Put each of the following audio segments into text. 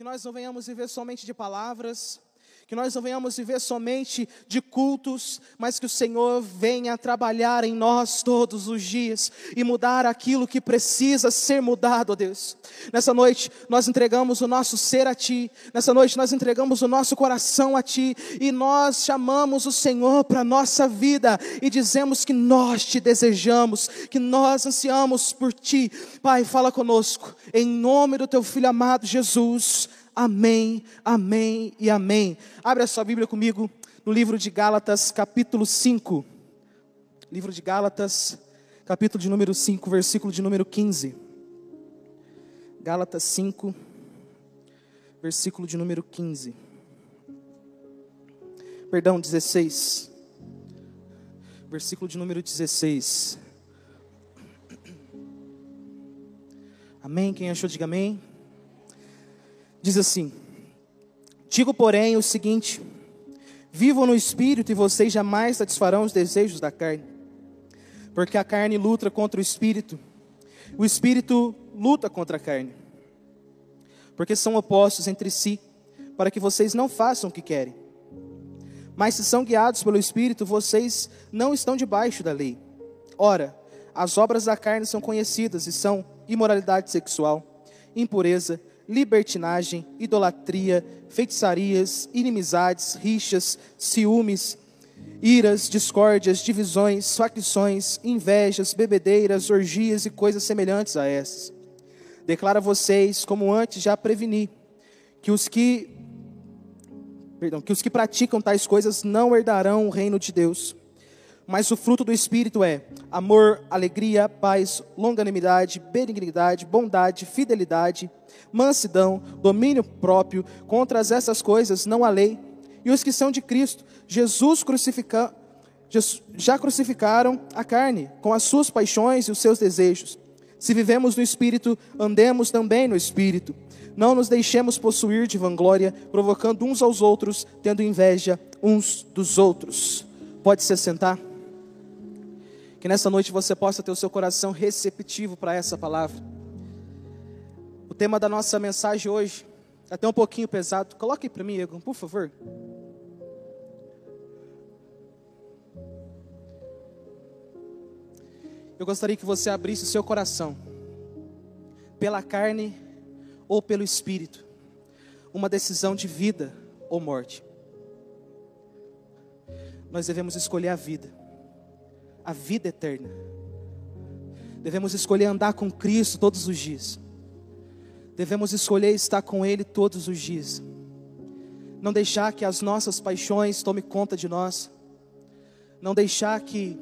que nós não venhamos viver somente de palavras, que nós não venhamos viver somente de cultos, mas que o Senhor venha trabalhar em nós todos os dias e mudar aquilo que precisa ser mudado, ó Deus. Nessa noite nós entregamos o nosso ser a Ti, nessa noite nós entregamos o nosso coração a Ti e nós chamamos o Senhor para a nossa vida e dizemos que nós te desejamos, que nós ansiamos por Ti. Pai, fala conosco, em nome do Teu Filho amado Jesus. Amém, amém e amém. Abre a sua Bíblia comigo no livro de Gálatas, capítulo 5. Livro de Gálatas, capítulo de número 5, versículo de número 15. Gálatas 5, versículo de número 15. Perdão, 16. Versículo de número 16. Amém? Quem achou, diga amém. Diz assim: Digo, porém, o seguinte: vivam no espírito e vocês jamais satisfarão os desejos da carne. Porque a carne luta contra o espírito, o espírito luta contra a carne. Porque são opostos entre si, para que vocês não façam o que querem. Mas se são guiados pelo espírito, vocês não estão debaixo da lei. Ora, as obras da carne são conhecidas e são imoralidade sexual, impureza, libertinagem, idolatria, feitiçarias, inimizades, rixas, ciúmes, iras, discórdias, divisões, facções, invejas, bebedeiras, orgias e coisas semelhantes a essas. Declara a vocês, como antes já preveni, que os que perdão, que os que praticam tais coisas não herdarão o reino de Deus. Mas o fruto do Espírito é amor, alegria, paz, longanimidade, benignidade, bondade, fidelidade, mansidão, domínio próprio. Contra essas coisas não há lei. E os que são de Cristo, Jesus crucifica, já crucificaram a carne com as suas paixões e os seus desejos. Se vivemos no Espírito, andemos também no Espírito. Não nos deixemos possuir de vanglória, provocando uns aos outros, tendo inveja uns dos outros. Pode se sentar? Que nessa noite você possa ter o seu coração receptivo para essa palavra. O tema da nossa mensagem hoje é até um pouquinho pesado. Coloque para mim, Egon, por favor. Eu gostaria que você abrisse o seu coração pela carne ou pelo espírito. Uma decisão de vida ou morte. Nós devemos escolher a vida a vida eterna. Devemos escolher andar com Cristo todos os dias. Devemos escolher estar com Ele todos os dias. Não deixar que as nossas paixões tomem conta de nós. Não deixar que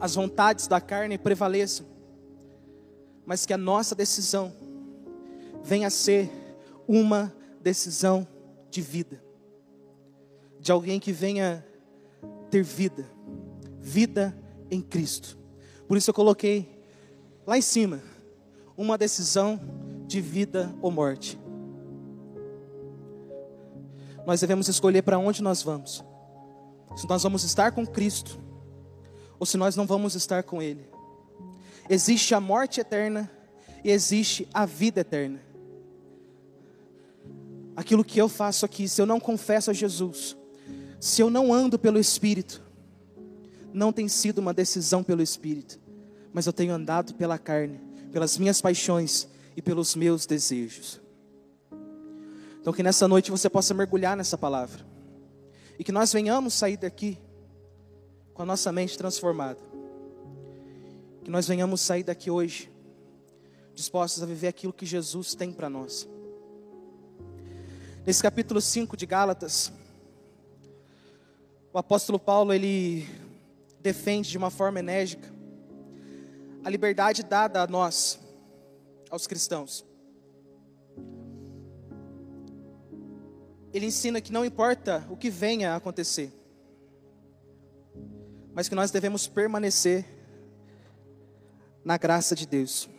as vontades da carne prevaleçam. Mas que a nossa decisão venha a ser uma decisão de vida. De alguém que venha ter vida vida em Cristo. Por isso eu coloquei lá em cima uma decisão de vida ou morte. Nós devemos escolher para onde nós vamos. Se nós vamos estar com Cristo ou se nós não vamos estar com Ele. Existe a morte eterna e existe a vida eterna. Aquilo que eu faço aqui, se eu não confesso a Jesus, se eu não ando pelo Espírito, não tem sido uma decisão pelo Espírito, mas eu tenho andado pela carne, pelas minhas paixões e pelos meus desejos. Então, que nessa noite você possa mergulhar nessa palavra e que nós venhamos sair daqui com a nossa mente transformada. Que nós venhamos sair daqui hoje dispostos a viver aquilo que Jesus tem para nós. Nesse capítulo 5 de Gálatas, o apóstolo Paulo ele defende de uma forma enérgica a liberdade dada a nós, aos cristãos. Ele ensina que não importa o que venha a acontecer, mas que nós devemos permanecer na graça de Deus.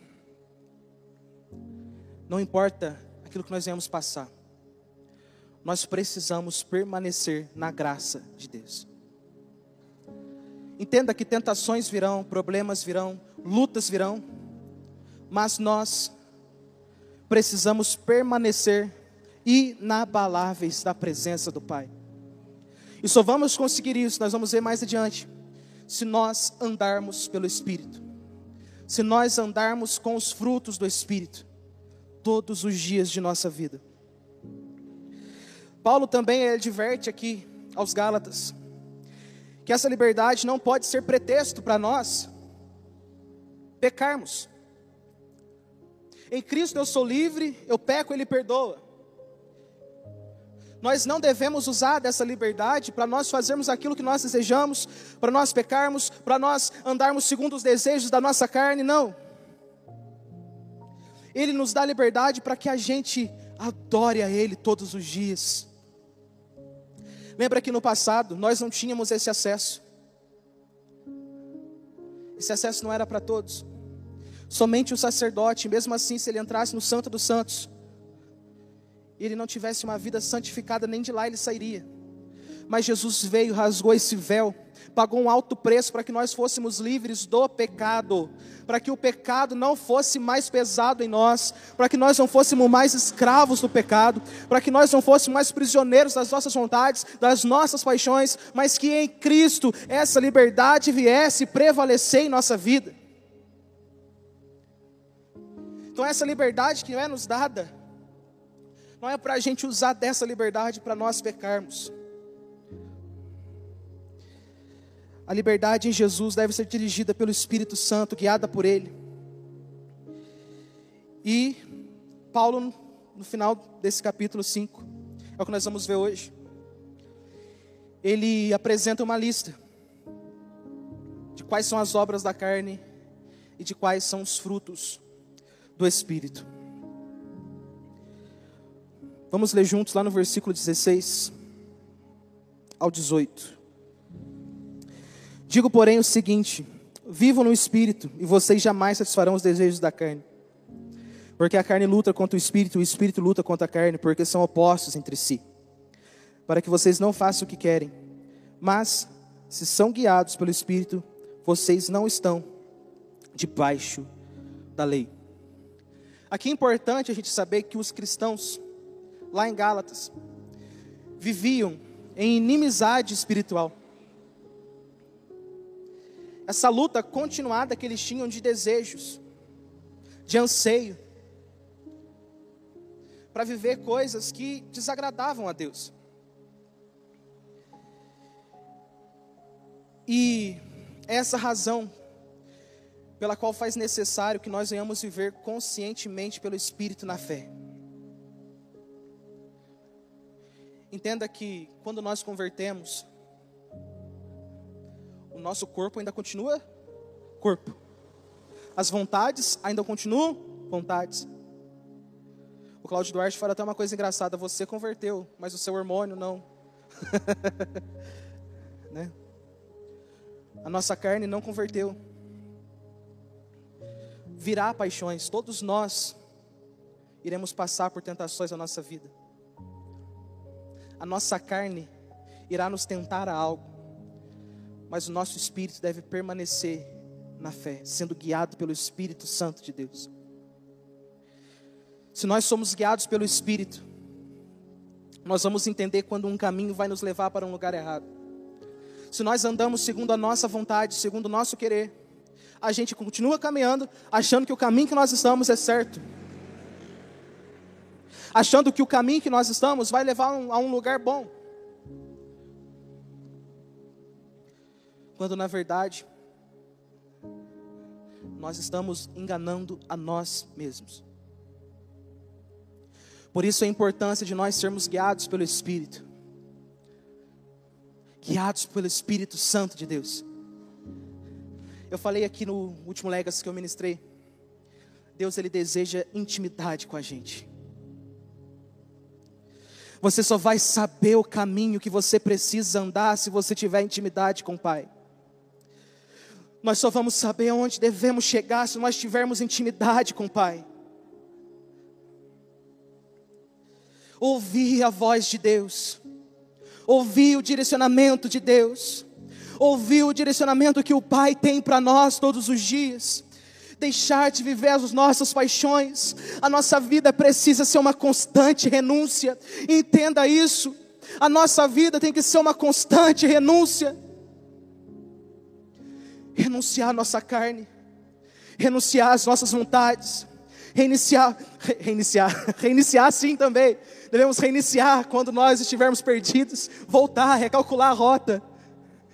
Não importa aquilo que nós venhamos passar, nós precisamos permanecer na graça de Deus. Entenda que tentações virão, problemas virão, lutas virão, mas nós precisamos permanecer inabaláveis da presença do Pai. E só vamos conseguir isso, nós vamos ver mais adiante, se nós andarmos pelo Espírito, se nós andarmos com os frutos do Espírito, todos os dias de nossa vida. Paulo também adverte aqui aos Gálatas que essa liberdade não pode ser pretexto para nós pecarmos. Em Cristo eu sou livre, eu peco, Ele perdoa. Nós não devemos usar dessa liberdade para nós fazermos aquilo que nós desejamos, para nós pecarmos, para nós andarmos segundo os desejos da nossa carne, não. Ele nos dá liberdade para que a gente adore a Ele todos os dias. Lembra que no passado nós não tínhamos esse acesso. Esse acesso não era para todos. Somente o sacerdote, mesmo assim, se ele entrasse no Santo dos Santos, e ele não tivesse uma vida santificada, nem de lá ele sairia. Mas Jesus veio, rasgou esse véu, pagou um alto preço para que nós fôssemos livres do pecado, para que o pecado não fosse mais pesado em nós, para que nós não fôssemos mais escravos do pecado, para que nós não fôssemos mais prisioneiros das nossas vontades, das nossas paixões, mas que em Cristo essa liberdade viesse prevalecer em nossa vida. Então, essa liberdade que é nos dada, não é para a gente usar dessa liberdade para nós pecarmos. A liberdade em Jesus deve ser dirigida pelo Espírito Santo, guiada por Ele. E Paulo, no final desse capítulo 5, é o que nós vamos ver hoje. Ele apresenta uma lista de quais são as obras da carne e de quais são os frutos do Espírito. Vamos ler juntos lá no versículo 16 ao 18. Digo, porém, o seguinte: vivam no espírito, e vocês jamais satisfarão os desejos da carne. Porque a carne luta contra o espírito, e o espírito luta contra a carne, porque são opostos entre si. Para que vocês não façam o que querem. Mas, se são guiados pelo espírito, vocês não estão debaixo da lei. Aqui é importante a gente saber que os cristãos lá em Gálatas, viviam em inimizade espiritual. Essa luta continuada que eles tinham de desejos, de anseio, para viver coisas que desagradavam a Deus. E essa razão pela qual faz necessário que nós venhamos viver conscientemente pelo Espírito na fé. Entenda que quando nós convertemos, o nosso corpo ainda continua corpo. As vontades ainda continuam vontades. O Cláudio Duarte fala até uma coisa engraçada: você converteu, mas o seu hormônio não. né? A nossa carne não converteu. Virá paixões, todos nós iremos passar por tentações na nossa vida a nossa carne irá nos tentar a algo, mas o nosso espírito deve permanecer na fé, sendo guiado pelo Espírito Santo de Deus. Se nós somos guiados pelo Espírito, nós vamos entender quando um caminho vai nos levar para um lugar errado. Se nós andamos segundo a nossa vontade, segundo o nosso querer, a gente continua caminhando achando que o caminho que nós estamos é certo achando que o caminho que nós estamos vai levar a um lugar bom. Quando na verdade, nós estamos enganando a nós mesmos. Por isso a importância de nós sermos guiados pelo Espírito, guiados pelo Espírito Santo de Deus. Eu falei aqui no último Legacy que eu ministrei. Deus ele deseja intimidade com a gente. Você só vai saber o caminho que você precisa andar se você tiver intimidade com o Pai. Nós só vamos saber onde devemos chegar se nós tivermos intimidade com o Pai. Ouvir a voz de Deus, ouvir o direcionamento de Deus, ouvir o direcionamento que o Pai tem para nós todos os dias deixar de viver as nossas paixões. A nossa vida precisa ser uma constante renúncia. Entenda isso. A nossa vida tem que ser uma constante renúncia. Renunciar à nossa carne, renunciar às nossas vontades, reiniciar, reiniciar, reiniciar sim também. Devemos reiniciar quando nós estivermos perdidos, voltar, recalcular a rota.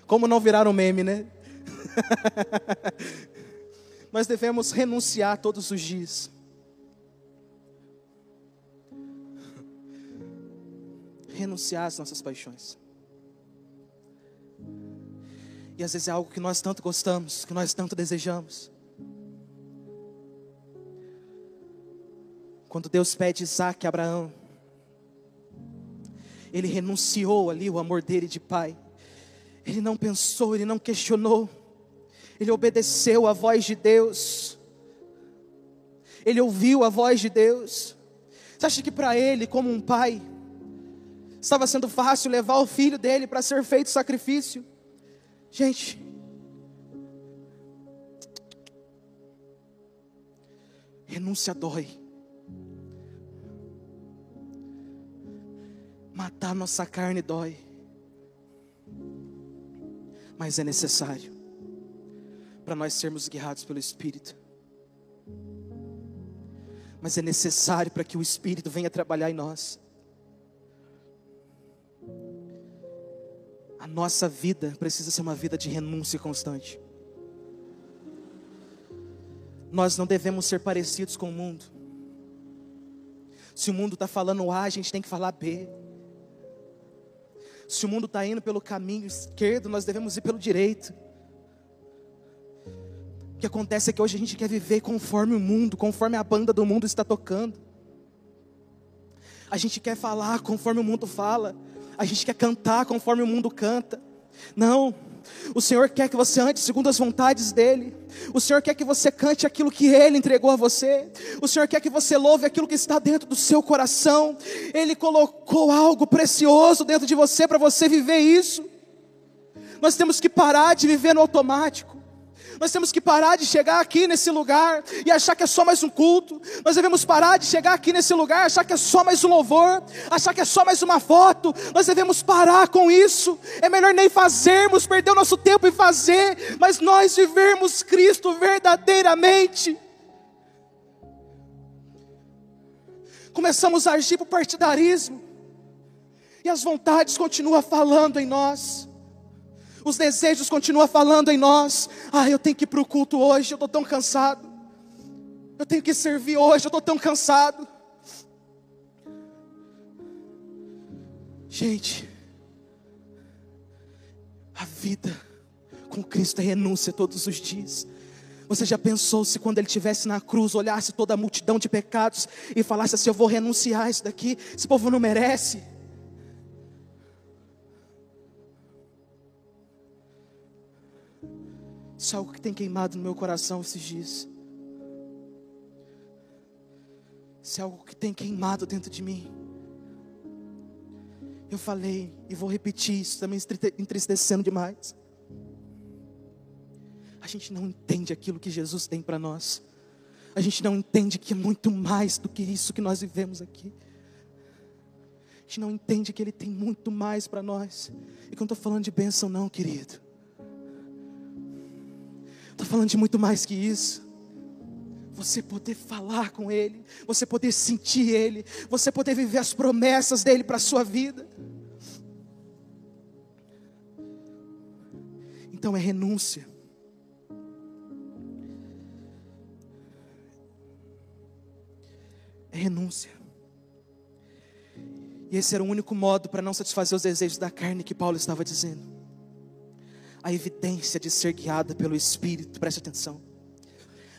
Como não virar um meme, né? nós devemos renunciar todos os dias. Renunciar às nossas paixões. E às vezes é algo que nós tanto gostamos, que nós tanto desejamos. Quando Deus pede Isaac a Abraão, ele renunciou ali o amor dele de pai. Ele não pensou, ele não questionou. Ele obedeceu a voz de Deus. Ele ouviu a voz de Deus. Você acha que para ele, como um pai, estava sendo fácil levar o filho dele para ser feito sacrifício? Gente, renúncia dói. Matar nossa carne dói, mas é necessário para nós sermos guiados pelo Espírito. Mas é necessário para que o Espírito venha trabalhar em nós. A nossa vida precisa ser uma vida de renúncia constante. Nós não devemos ser parecidos com o mundo. Se o mundo está falando A, a gente tem que falar B. Se o mundo está indo pelo caminho esquerdo, nós devemos ir pelo direito. O que acontece é que hoje a gente quer viver conforme o mundo, conforme a banda do mundo está tocando. A gente quer falar conforme o mundo fala. A gente quer cantar conforme o mundo canta. Não, o Senhor quer que você ande segundo as vontades dEle. O Senhor quer que você cante aquilo que Ele entregou a você. O Senhor quer que você louve aquilo que está dentro do seu coração. Ele colocou algo precioso dentro de você para você viver isso. Nós temos que parar de viver no automático. Nós temos que parar de chegar aqui nesse lugar e achar que é só mais um culto. Nós devemos parar de chegar aqui nesse lugar e achar que é só mais um louvor, achar que é só mais uma foto. Nós devemos parar com isso. É melhor nem fazermos, perder o nosso tempo em fazer, mas nós vivermos Cristo verdadeiramente. Começamos a agir por partidarismo. E as vontades continuam falando em nós os desejos continuam falando em nós. Ah, eu tenho que ir para o culto hoje, eu estou tão cansado. Eu tenho que servir hoje, eu estou tão cansado. Gente, a vida com Cristo é renúncia todos os dias. Você já pensou se quando ele estivesse na cruz, olhasse toda a multidão de pecados e falasse assim: Eu vou renunciar isso daqui, esse povo não merece. Isso é algo que tem queimado no meu coração esses dias. Isso é algo que tem queimado dentro de mim. Eu falei e vou repetir isso, também entristecendo demais. A gente não entende aquilo que Jesus tem para nós. A gente não entende que é muito mais do que isso que nós vivemos aqui. A gente não entende que Ele tem muito mais para nós. E quando estou falando de bênção, não, querido. Estou falando de muito mais que isso. Você poder falar com Ele, você poder sentir Ele, você poder viver as promessas dEle para a sua vida. Então é renúncia. É renúncia. E esse era o único modo para não satisfazer os desejos da carne que Paulo estava dizendo a evidência de ser guiado pelo Espírito, preste atenção.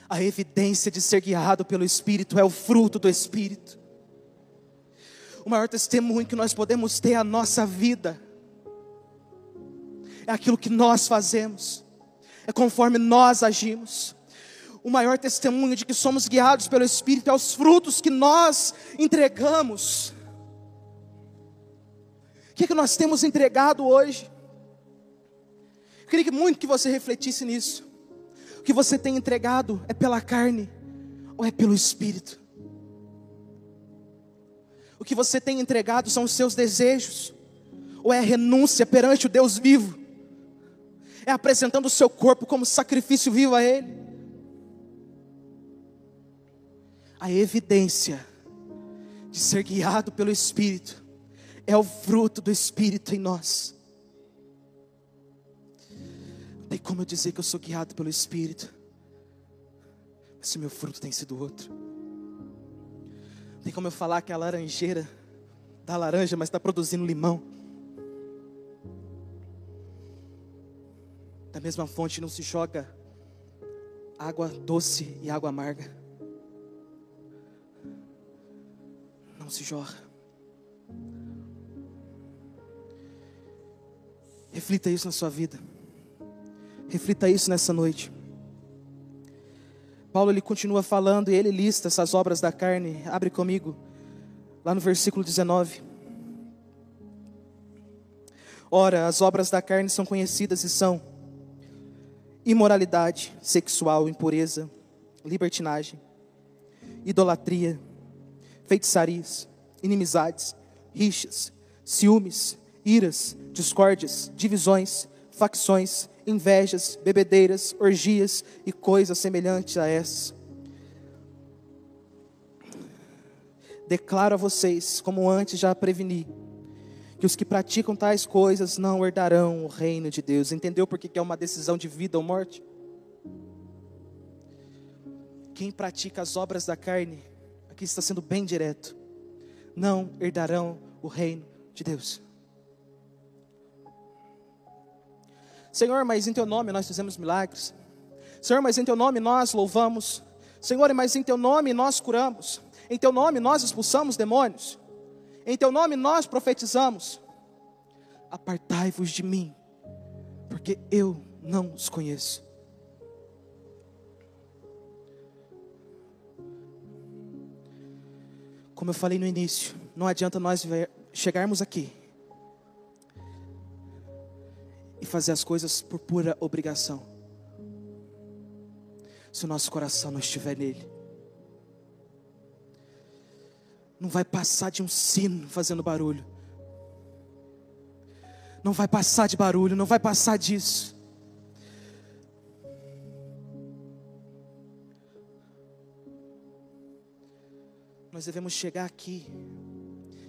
A evidência de ser guiado pelo Espírito é o fruto do Espírito. O maior testemunho que nós podemos ter é a nossa vida, é aquilo que nós fazemos, é conforme nós agimos. O maior testemunho de que somos guiados pelo Espírito é os frutos que nós entregamos. O que, é que nós temos entregado hoje? Eu queria muito que você refletisse nisso. O que você tem entregado é pela carne ou é pelo espírito? O que você tem entregado são os seus desejos ou é renúncia perante o Deus vivo? É apresentando o seu corpo como sacrifício vivo a Ele? A evidência de ser guiado pelo Espírito é o fruto do Espírito em nós. Tem como eu dizer que eu sou guiado pelo Espírito, mas se meu fruto tem sido outro. Tem como eu falar que a laranjeira dá laranja, mas está produzindo limão. Da mesma fonte não se joga água doce e água amarga. Não se jorra. Reflita isso na sua vida. Reflita isso nessa noite. Paulo ele continua falando e ele lista essas obras da carne. Abre comigo lá no versículo 19. Ora, as obras da carne são conhecidas e são imoralidade sexual, impureza, libertinagem, idolatria, feitiçarias, inimizades, rixas, ciúmes, iras, discórdias, divisões, facções, invejas, bebedeiras, orgias e coisas semelhantes a essas. Declaro a vocês, como antes já preveni, que os que praticam tais coisas não herdarão o reino de Deus. Entendeu por que é uma decisão de vida ou morte? Quem pratica as obras da carne, aqui está sendo bem direto, não herdarão o reino de Deus. Senhor, mas em teu nome nós fizemos milagres. Senhor, mas em teu nome nós louvamos. Senhor, mas em teu nome nós curamos. Em teu nome nós expulsamos demônios. Em teu nome nós profetizamos. Apartai-vos de mim, porque eu não os conheço. Como eu falei no início, não adianta nós chegarmos aqui fazer as coisas por pura obrigação. Se o nosso coração não estiver nele, não vai passar de um sino fazendo barulho. Não vai passar de barulho, não vai passar disso. Nós devemos chegar aqui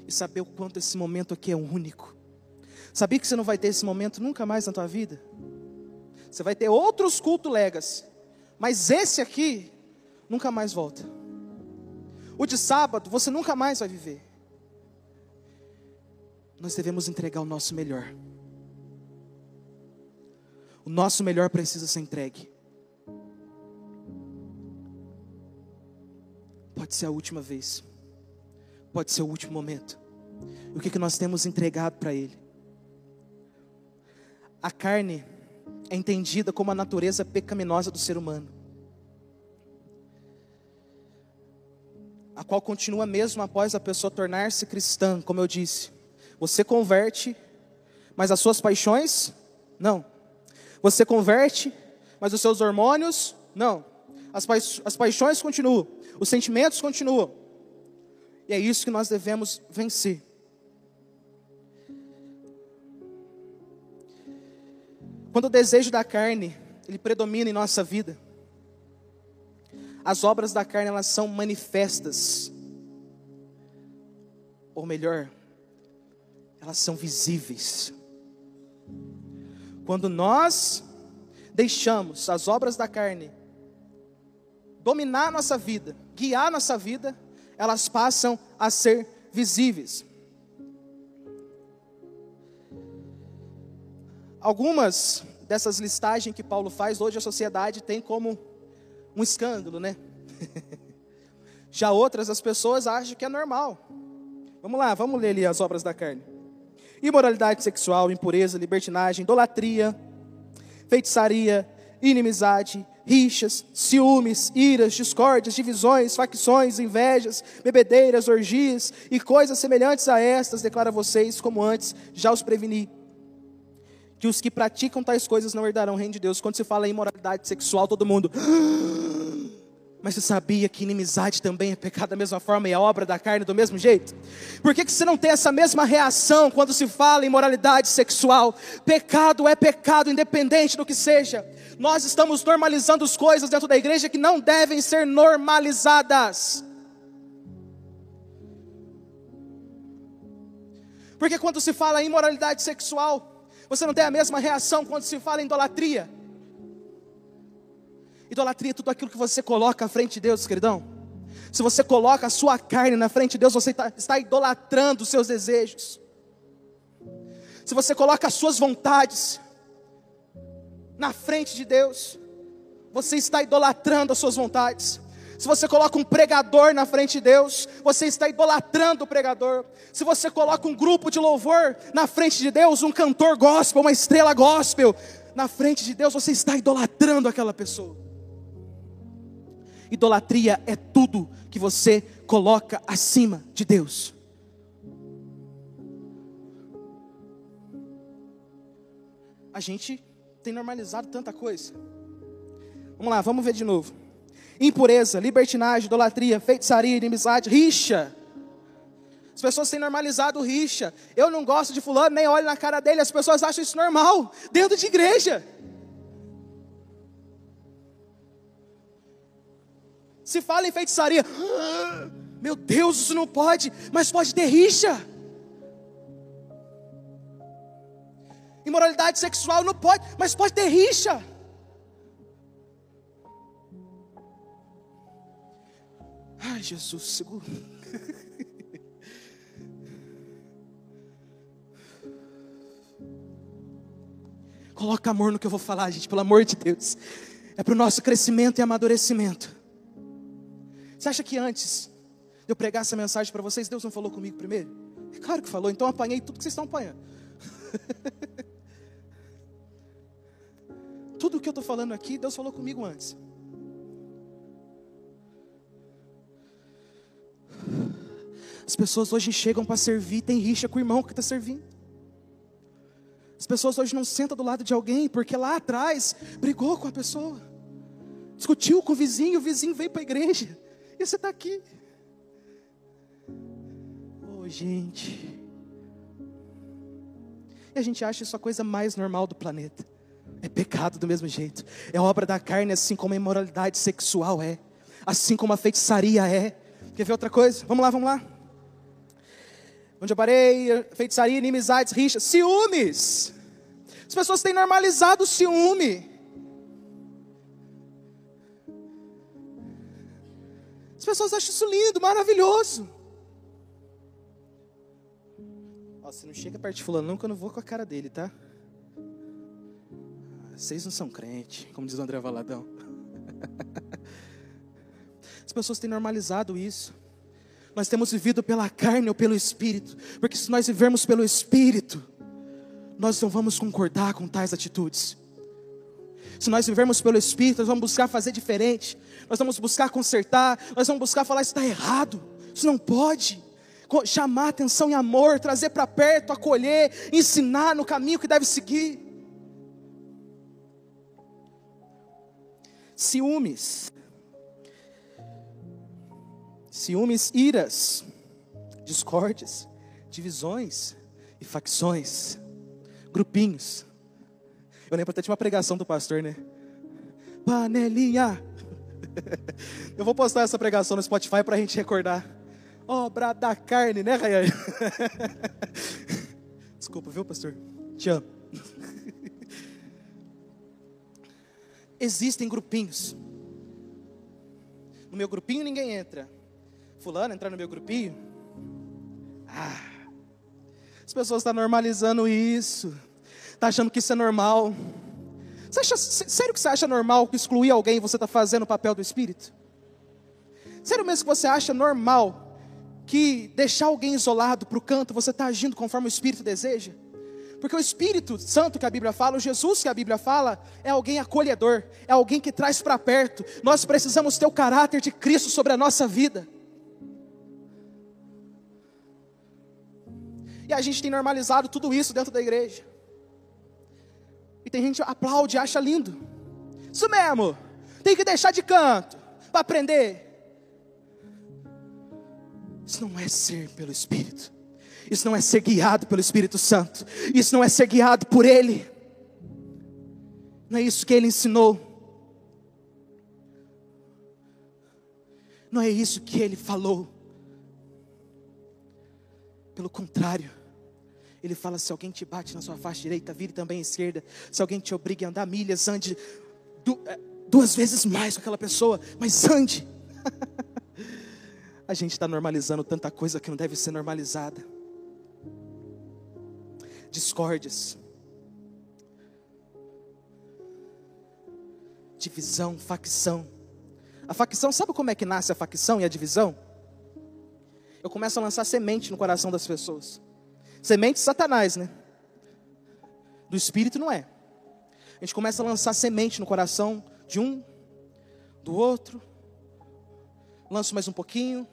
e saber o quanto esse momento aqui é único. Sabia que você não vai ter esse momento nunca mais na tua vida? Você vai ter outros cultos legas, mas esse aqui nunca mais volta. O de sábado você nunca mais vai viver. Nós devemos entregar o nosso melhor. O nosso melhor precisa ser entregue. Pode ser a última vez, pode ser o último momento. E o que, que nós temos entregado para Ele? A carne é entendida como a natureza pecaminosa do ser humano, a qual continua mesmo após a pessoa tornar-se cristã, como eu disse. Você converte, mas as suas paixões, não. Você converte, mas os seus hormônios, não. As, pa as paixões continuam, os sentimentos continuam. E é isso que nós devemos vencer. Quando o desejo da carne, ele predomina em nossa vida, as obras da carne elas são manifestas. Ou melhor, elas são visíveis. Quando nós deixamos as obras da carne dominar nossa vida, guiar nossa vida, elas passam a ser visíveis. Algumas dessas listagens que Paulo faz, hoje a sociedade tem como um escândalo, né? Já outras, as pessoas acham que é normal. Vamos lá, vamos ler ali as obras da carne: imoralidade sexual, impureza, libertinagem, idolatria, feitiçaria, inimizade, rixas, ciúmes, iras, discórdias, divisões, facções, invejas, bebedeiras, orgias e coisas semelhantes a estas, declara vocês, como antes já os preveni que os que praticam tais coisas não herdarão o reino de Deus. Quando se fala em imoralidade sexual, todo mundo. Mas você sabia que inimizade também é pecado da mesma forma e é obra da carne do mesmo jeito? Por que, que você não tem essa mesma reação quando se fala em moralidade sexual? Pecado é pecado, independente do que seja. Nós estamos normalizando as coisas dentro da igreja que não devem ser normalizadas. Porque quando se fala em imoralidade sexual, você não tem a mesma reação quando se fala em idolatria. Idolatria é tudo aquilo que você coloca à frente de Deus, queridão. Se você coloca a sua carne na frente de Deus, você está, está idolatrando os seus desejos. Se você coloca as suas vontades na frente de Deus, você está idolatrando as suas vontades. Se você coloca um pregador na frente de Deus, você está idolatrando o pregador. Se você coloca um grupo de louvor na frente de Deus, um cantor gospel, uma estrela gospel, na frente de Deus, você está idolatrando aquela pessoa. Idolatria é tudo que você coloca acima de Deus. A gente tem normalizado tanta coisa. Vamos lá, vamos ver de novo. Impureza, libertinagem, idolatria, feitiçaria, inimizade, rixa. As pessoas têm normalizado rixa. Eu não gosto de fulano, nem olho na cara dele. As pessoas acham isso normal, dentro de igreja. Se fala em feitiçaria, ah, meu Deus, isso não pode, mas pode ter rixa. Imoralidade sexual não pode, mas pode ter rixa. Ai, Jesus, segura. Coloca amor no que eu vou falar, gente, pelo amor de Deus. É para o nosso crescimento e amadurecimento. Você acha que antes de eu pregar essa mensagem para vocês, Deus não falou comigo primeiro? É claro que falou, então apanhei tudo que vocês estão apanhando. tudo que eu estou falando aqui, Deus falou comigo antes. As pessoas hoje chegam para servir, tem rixa com o irmão que está servindo. As pessoas hoje não sentam do lado de alguém porque lá atrás brigou com a pessoa, discutiu com o vizinho, o vizinho veio para a igreja. E você está aqui. Oh, gente. E a gente acha isso a coisa mais normal do planeta. É pecado do mesmo jeito. É obra da carne, assim como a imoralidade sexual é. Assim como a feitiçaria é. Quer ver outra coisa? Vamos lá, vamos lá. Onde eu parei? Feitiçaria, inimizades, rixas, ciúmes. As pessoas têm normalizado o ciúme. As pessoas acham isso lindo, maravilhoso. Ó, você não chega perto de fulano nunca, eu não vou com a cara dele, tá? Vocês não são crente, como diz o André Valadão. As pessoas têm normalizado isso. Nós temos vivido pela carne ou pelo Espírito, porque se nós vivermos pelo Espírito, nós não vamos concordar com tais atitudes. Se nós vivermos pelo Espírito, nós vamos buscar fazer diferente nós vamos buscar consertar, nós vamos buscar falar isso está errado, isso não pode. Chamar atenção em amor, trazer para perto, acolher, ensinar no caminho que deve seguir. Ciúmes, ciúmes, iras, discórdias, divisões e facções, grupinhos. Eu lembro até de uma pregação do pastor, né? Panelinha, eu vou postar essa pregação no Spotify para a gente recordar. Obra da carne, né, Rayane? Desculpa, viu, pastor? Te amo. Existem grupinhos. No meu grupinho ninguém entra. Fulano entrar no meu grupinho? Ah. As pessoas estão normalizando isso. Está achando que isso é normal. Você acha, sério que você acha normal excluir alguém você está fazendo o papel do Espírito? Sério mesmo que você acha normal que deixar alguém isolado para o canto, você está agindo conforme o Espírito deseja? Porque o Espírito Santo que a Bíblia fala, o Jesus que a Bíblia fala, é alguém acolhedor, é alguém que traz para perto. Nós precisamos ter o caráter de Cristo sobre a nossa vida. E a gente tem normalizado tudo isso dentro da igreja. E tem gente que aplaude, acha lindo. Isso mesmo. Tem que deixar de canto para aprender. Isso não é ser pelo Espírito. Isso não é ser guiado pelo Espírito Santo. Isso não é ser guiado por Ele. Não é isso que Ele ensinou. Não é isso que Ele falou. Pelo contrário, Ele fala: se alguém te bate na sua face direita, vire também à esquerda. Se alguém te obriga a andar milhas, ande é, duas vezes mais com aquela pessoa, mas ande. a gente está normalizando tanta coisa que não deve ser normalizada discórdias, divisão, facção. A facção, sabe como é que nasce a facção e a divisão? Eu começo a lançar semente no coração das pessoas. Semente de Satanás, né? Do espírito não é. A gente começa a lançar semente no coração de um, do outro. Lanço mais um pouquinho.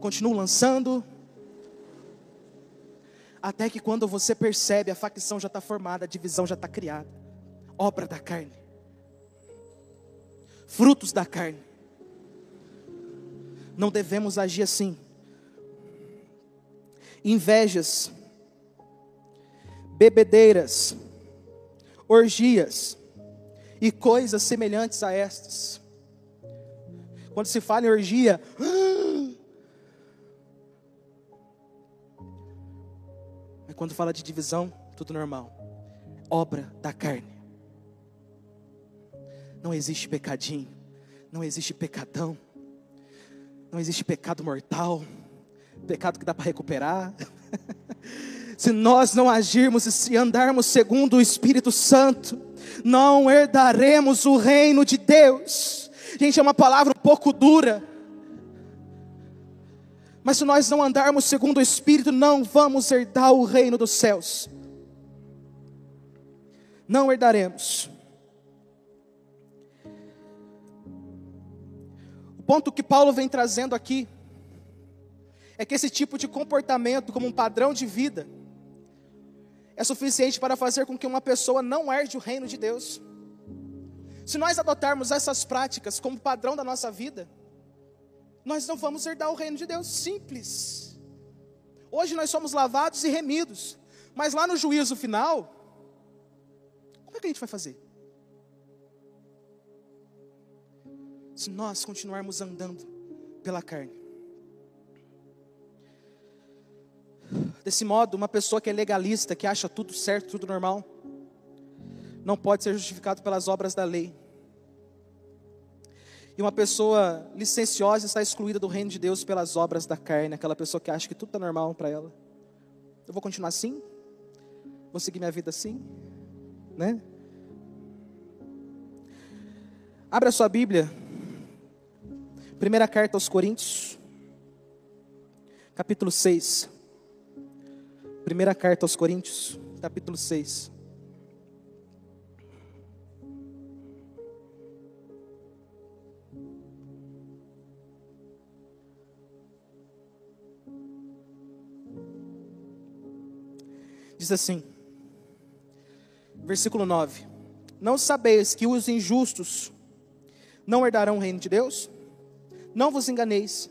Continuo lançando até que quando você percebe, a facção já está formada, a divisão já está criada. Obra da carne. Frutos da carne. Não devemos agir assim. Invejas, bebedeiras, orgias e coisas semelhantes a estas. Quando se fala em orgia, Quando fala de divisão, tudo normal. Obra da carne. Não existe pecadinho, não existe pecadão, não existe pecado mortal, pecado que dá para recuperar. se nós não agirmos e se andarmos segundo o Espírito Santo, não herdaremos o reino de Deus. Gente, é uma palavra um pouco dura, mas se nós não andarmos segundo o Espírito, não vamos herdar o reino dos céus. Não herdaremos. O ponto que Paulo vem trazendo aqui é que esse tipo de comportamento, como um padrão de vida, é suficiente para fazer com que uma pessoa não herde o reino de Deus. Se nós adotarmos essas práticas como padrão da nossa vida, nós não vamos herdar o reino de Deus. Simples. Hoje nós somos lavados e remidos, mas lá no juízo final, como é que a gente vai fazer? Se nós continuarmos andando pela carne. Desse modo, uma pessoa que é legalista, que acha tudo certo, tudo normal, não pode ser justificado pelas obras da lei. E uma pessoa licenciosa está excluída do reino de Deus pelas obras da carne, aquela pessoa que acha que tudo está normal para ela. Eu vou continuar assim? Vou seguir minha vida assim? Né? Abra sua Bíblia. Primeira carta aos Coríntios, capítulo 6. Primeira carta aos Coríntios, capítulo 6. Diz assim, versículo 9: Não sabeis que os injustos não herdarão o reino de Deus? Não vos enganeis,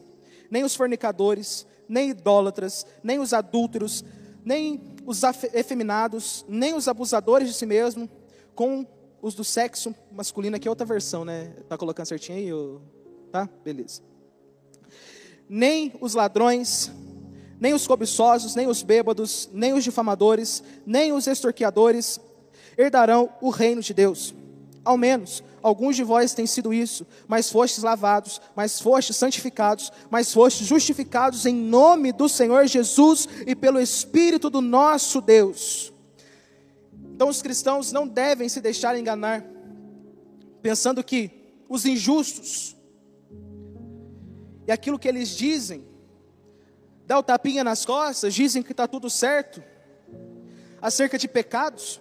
nem os fornicadores, nem idólatras, nem os adúlteros, nem os efeminados, nem os abusadores de si mesmo, com os do sexo masculino, aqui é outra versão, né? Tá colocando certinho aí? Tá? Beleza. Nem os ladrões, nem os cobiçosos, nem os bêbados, nem os difamadores, nem os extorquiadores herdarão o reino de Deus. Ao menos alguns de vós têm sido isso, mas fostes lavados, mas fostes santificados, mas fostes justificados em nome do Senhor Jesus e pelo Espírito do nosso Deus. Então os cristãos não devem se deixar enganar, pensando que os injustos e aquilo que eles dizem dá o tapinha nas costas, dizem que está tudo certo, acerca de pecados.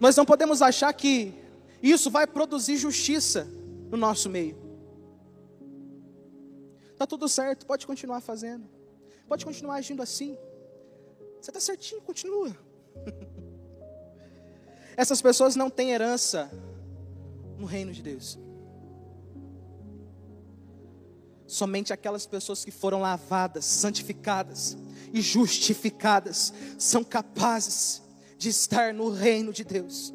Nós não podemos achar que isso vai produzir justiça no nosso meio. Está tudo certo, pode continuar fazendo, pode continuar agindo assim. Você está certinho, continua. Essas pessoas não têm herança no reino de Deus. Somente aquelas pessoas que foram lavadas, santificadas e justificadas são capazes de estar no reino de Deus.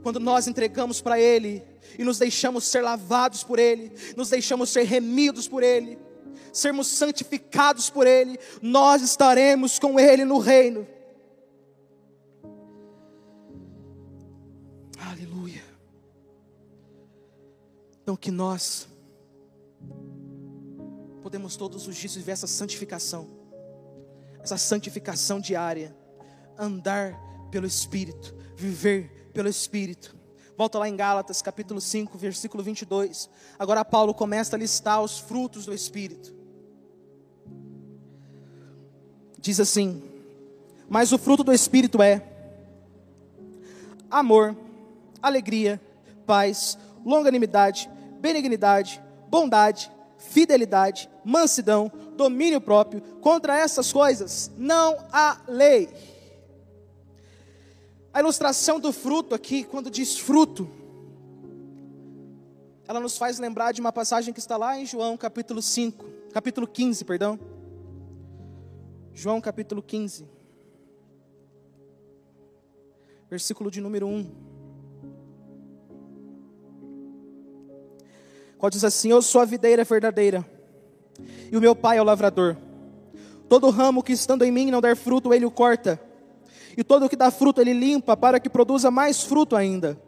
Quando nós entregamos para Ele e nos deixamos ser lavados por Ele, nos deixamos ser remidos por Ele, sermos santificados por Ele, nós estaremos com Ele no reino. Aleluia. Então que nós podemos todos os dias viver essa santificação, essa santificação diária, andar pelo Espírito, viver pelo Espírito. Volta lá em Gálatas, capítulo 5, versículo 22. Agora Paulo começa a listar os frutos do Espírito. Diz assim: Mas o fruto do Espírito é amor, alegria, paz, longanimidade, benignidade, bondade, fidelidade, mansidão, domínio próprio. Contra essas coisas não há lei. A ilustração do fruto aqui, quando diz fruto, ela nos faz lembrar de uma passagem que está lá em João capítulo 5, capítulo 15, perdão. João capítulo 15, versículo de número 1. Qual diz assim: Eu sou a videira verdadeira, e o meu pai é o lavrador. Todo ramo que estando em mim não der fruto, ele o corta e todo o que dá fruto ele limpa, para que produza mais fruto ainda.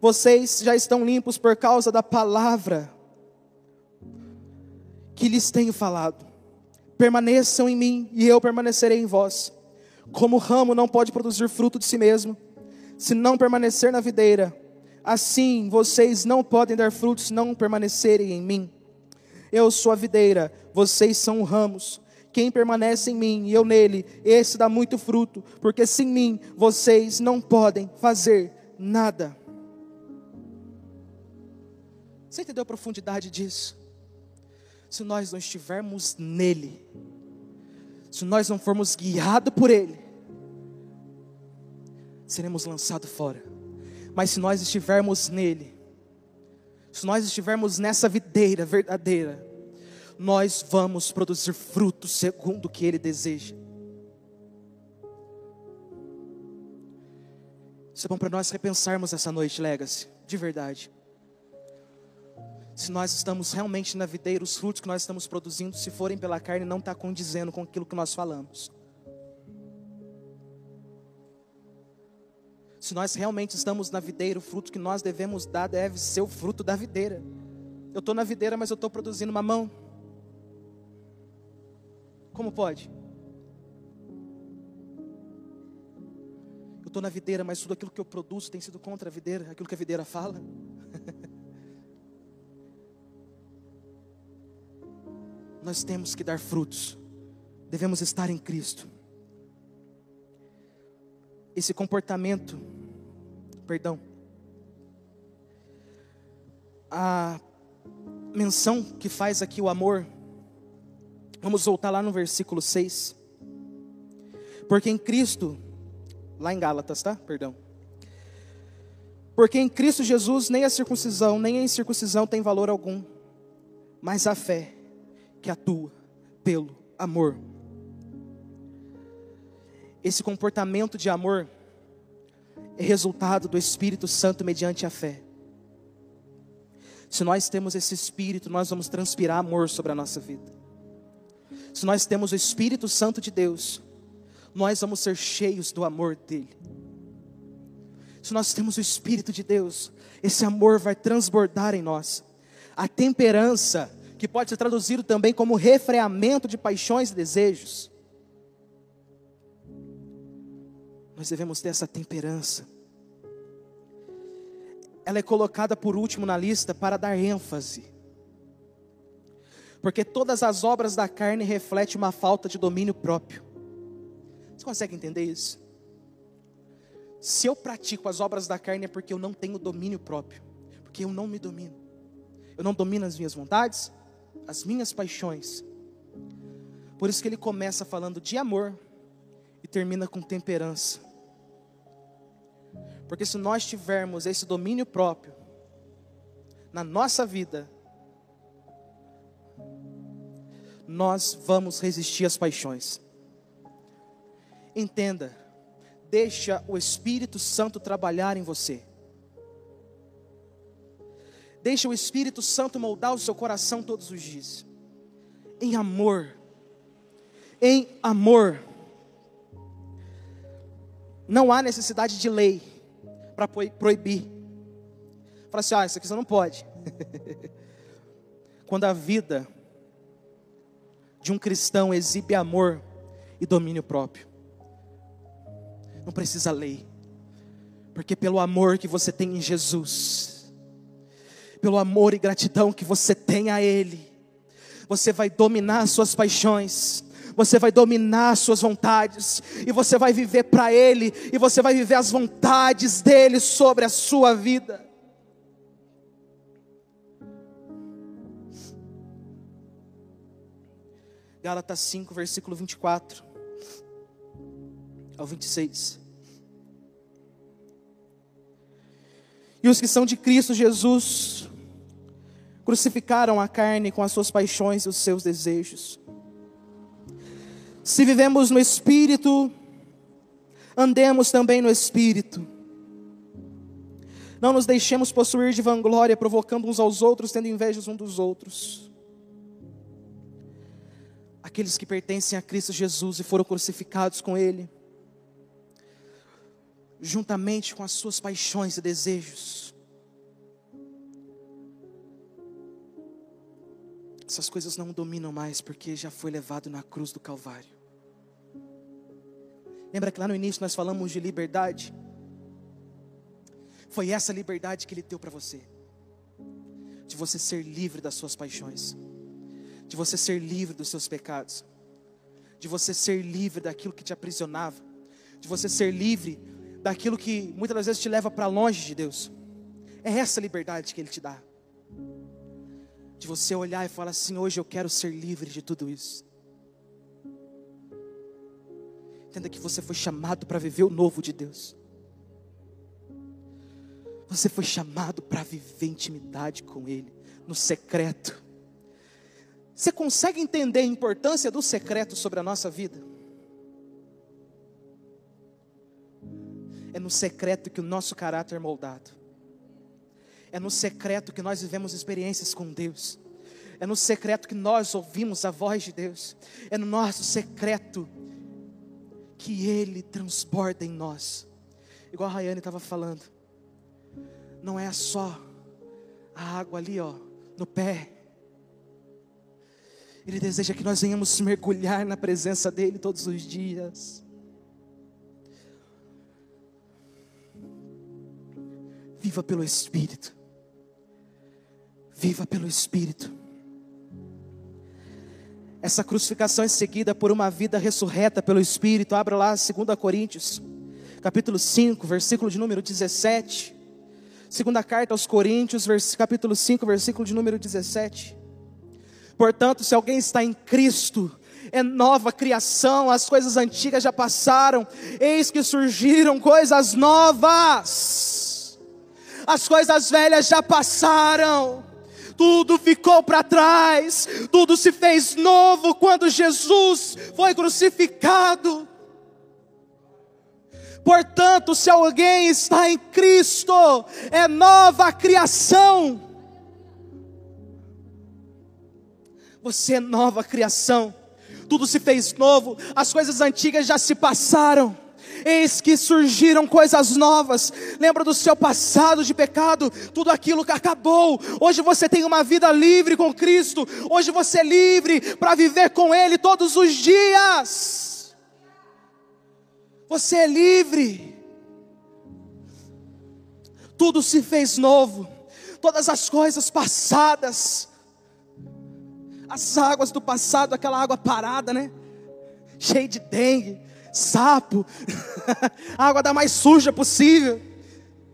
Vocês já estão limpos por causa da palavra que lhes tenho falado. Permaneçam em mim e eu permanecerei em vós. Como o ramo não pode produzir fruto de si mesmo, se não permanecer na videira, assim vocês não podem dar frutos se não permanecerem em mim. Eu sou a videira, vocês são ramos. Quem permanece em mim e eu nele, esse dá muito fruto, porque sem mim vocês não podem fazer nada. Você entendeu a profundidade disso? Se nós não estivermos nele, se nós não formos guiados por ele, seremos lançados fora. Mas se nós estivermos nele, se nós estivermos nessa videira verdadeira, nós vamos produzir frutos segundo o que Ele deseja. Isso é bom para nós repensarmos essa noite, Legacy, de verdade. Se nós estamos realmente na videira, os frutos que nós estamos produzindo, se forem pela carne, não está condizendo com aquilo que nós falamos. Se nós realmente estamos na videira, o fruto que nós devemos dar deve ser o fruto da videira. Eu estou na videira, mas eu estou produzindo mamão. Como pode? Eu estou na videira, mas tudo aquilo que eu produzo tem sido contra a videira, aquilo que a videira fala. Nós temos que dar frutos, devemos estar em Cristo. Esse comportamento, perdão, a menção que faz aqui o amor, Vamos voltar lá no versículo 6. Porque em Cristo, lá em Gálatas, tá? Perdão. Porque em Cristo Jesus nem a circuncisão, nem a incircuncisão tem valor algum, mas a fé que atua pelo amor. Esse comportamento de amor é resultado do Espírito Santo mediante a fé. Se nós temos esse espírito, nós vamos transpirar amor sobre a nossa vida se nós temos o Espírito Santo de Deus, nós vamos ser cheios do amor dEle. Se nós temos o Espírito de Deus, esse amor vai transbordar em nós. A temperança, que pode ser traduzido também como refreamento de paixões e desejos. Nós devemos ter essa temperança. Ela é colocada por último na lista para dar ênfase porque todas as obras da carne refletem uma falta de domínio próprio. Você consegue entender isso? Se eu pratico as obras da carne é porque eu não tenho domínio próprio, porque eu não me domino. Eu não domino as minhas vontades, as minhas paixões. Por isso que ele começa falando de amor e termina com temperança. Porque se nós tivermos esse domínio próprio na nossa vida, nós vamos resistir às paixões. Entenda, deixa o Espírito Santo trabalhar em você. Deixa o Espírito Santo moldar o seu coração todos os dias. Em amor. Em amor. Não há necessidade de lei para proibir. Fala assim: ah, isso aqui você não pode. Quando a vida de um cristão exibe amor e domínio próprio, não precisa lei, porque pelo amor que você tem em Jesus, pelo amor e gratidão que você tem a Ele, você vai dominar as suas paixões, você vai dominar as suas vontades, e você vai viver para Ele, e você vai viver as vontades dEle sobre a sua vida. Gálatas 5, versículo 24 ao 26. E os que são de Cristo Jesus crucificaram a carne com as suas paixões e os seus desejos. Se vivemos no Espírito, andemos também no Espírito. Não nos deixemos possuir de vanglória, provocando uns aos outros, tendo inveja uns dos outros. Aqueles que pertencem a Cristo Jesus e foram crucificados com Ele juntamente com as suas paixões e desejos. Essas coisas não dominam mais porque já foi levado na cruz do Calvário. Lembra que lá no início nós falamos de liberdade? Foi essa liberdade que Ele deu para você, de você ser livre das suas paixões, de você ser livre dos seus pecados, de você ser livre daquilo que te aprisionava, de você ser livre daquilo que muitas das vezes te leva para longe de Deus. É essa liberdade que Ele te dá. De você olhar e falar assim: hoje eu quero ser livre de tudo isso. Entenda que você foi chamado para viver o novo de Deus. Você foi chamado para viver intimidade com Ele, no secreto. Você consegue entender a importância do secreto sobre a nossa vida? É no secreto que o nosso caráter é moldado. É no secreto que nós vivemos experiências com Deus. É no secreto que nós ouvimos a voz de Deus. É no nosso secreto que Ele transborda em nós. Igual a Rayane estava falando. Não é só a água ali, ó, no pé. Ele deseja que nós venhamos mergulhar na presença dEle todos os dias. Viva pelo Espírito. Viva pelo Espírito. Essa crucificação é seguida por uma vida ressurreta pelo Espírito. Abra lá 2 Coríntios, capítulo 5, versículo de número 17. Segunda carta aos Coríntios, capítulo 5, versículo de número 17. Portanto, se alguém está em Cristo, é nova criação, as coisas antigas já passaram, eis que surgiram coisas novas as coisas velhas já passaram, tudo ficou para trás, tudo se fez novo quando Jesus foi crucificado. Portanto, se alguém está em Cristo, é nova criação. Você é nova criação. Tudo se fez novo, as coisas antigas já se passaram eis que surgiram coisas novas. Lembra do seu passado de pecado, tudo aquilo que acabou. Hoje você tem uma vida livre com Cristo. Hoje você é livre para viver com Ele todos os dias. Você é livre. Tudo se fez novo. Todas as coisas passadas, as águas do passado, aquela água parada, né? Cheia de dengue, sapo, água da mais suja possível.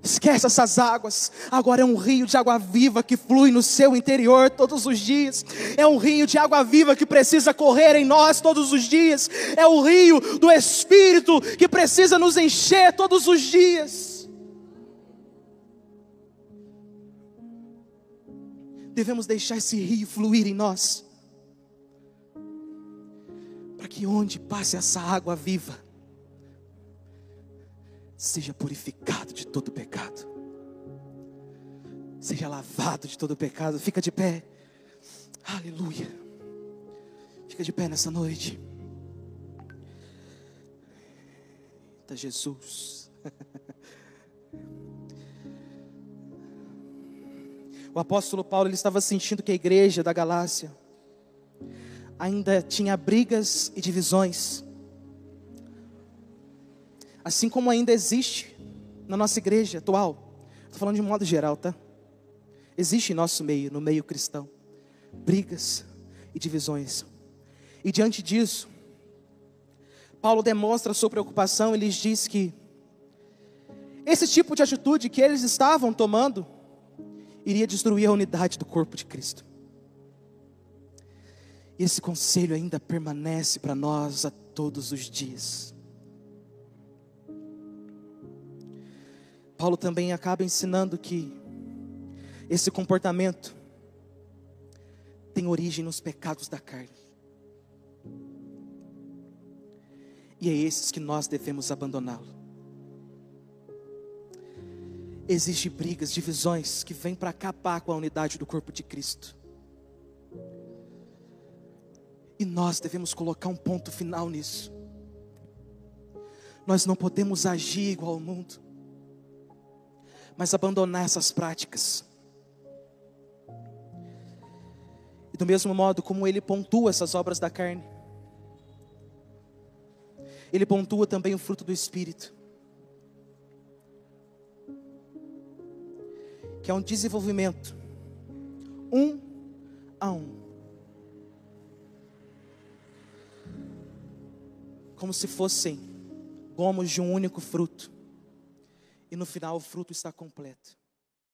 Esquece essas águas. Agora é um rio de água viva que flui no seu interior todos os dias. É um rio de água viva que precisa correr em nós todos os dias. É o rio do Espírito que precisa nos encher todos os dias. Devemos deixar esse rio fluir em nós para que onde passe essa água viva, seja purificado de todo pecado, seja lavado de todo pecado. Fica de pé, aleluia. Fica de pé nessa noite. Eita Jesus. O apóstolo Paulo ele estava sentindo que a igreja da Galácia ainda tinha brigas e divisões. Assim como ainda existe na nossa igreja atual. Estou falando de modo geral, tá? Existe em nosso meio, no meio cristão, brigas e divisões. E diante disso, Paulo demonstra sua preocupação e lhes diz que esse tipo de atitude que eles estavam tomando iria destruir a unidade do corpo de Cristo. E esse conselho ainda permanece para nós a todos os dias. Paulo também acaba ensinando que esse comportamento tem origem nos pecados da carne. E é esses que nós devemos abandoná-lo. Existem brigas, divisões que vêm para acabar com a unidade do corpo de Cristo. E nós devemos colocar um ponto final nisso. Nós não podemos agir igual ao mundo, mas abandonar essas práticas. E do mesmo modo como ele pontua essas obras da carne, ele pontua também o fruto do Espírito. que é um desenvolvimento um a um. Como se fossem gomos de um único fruto. E no final o fruto está completo.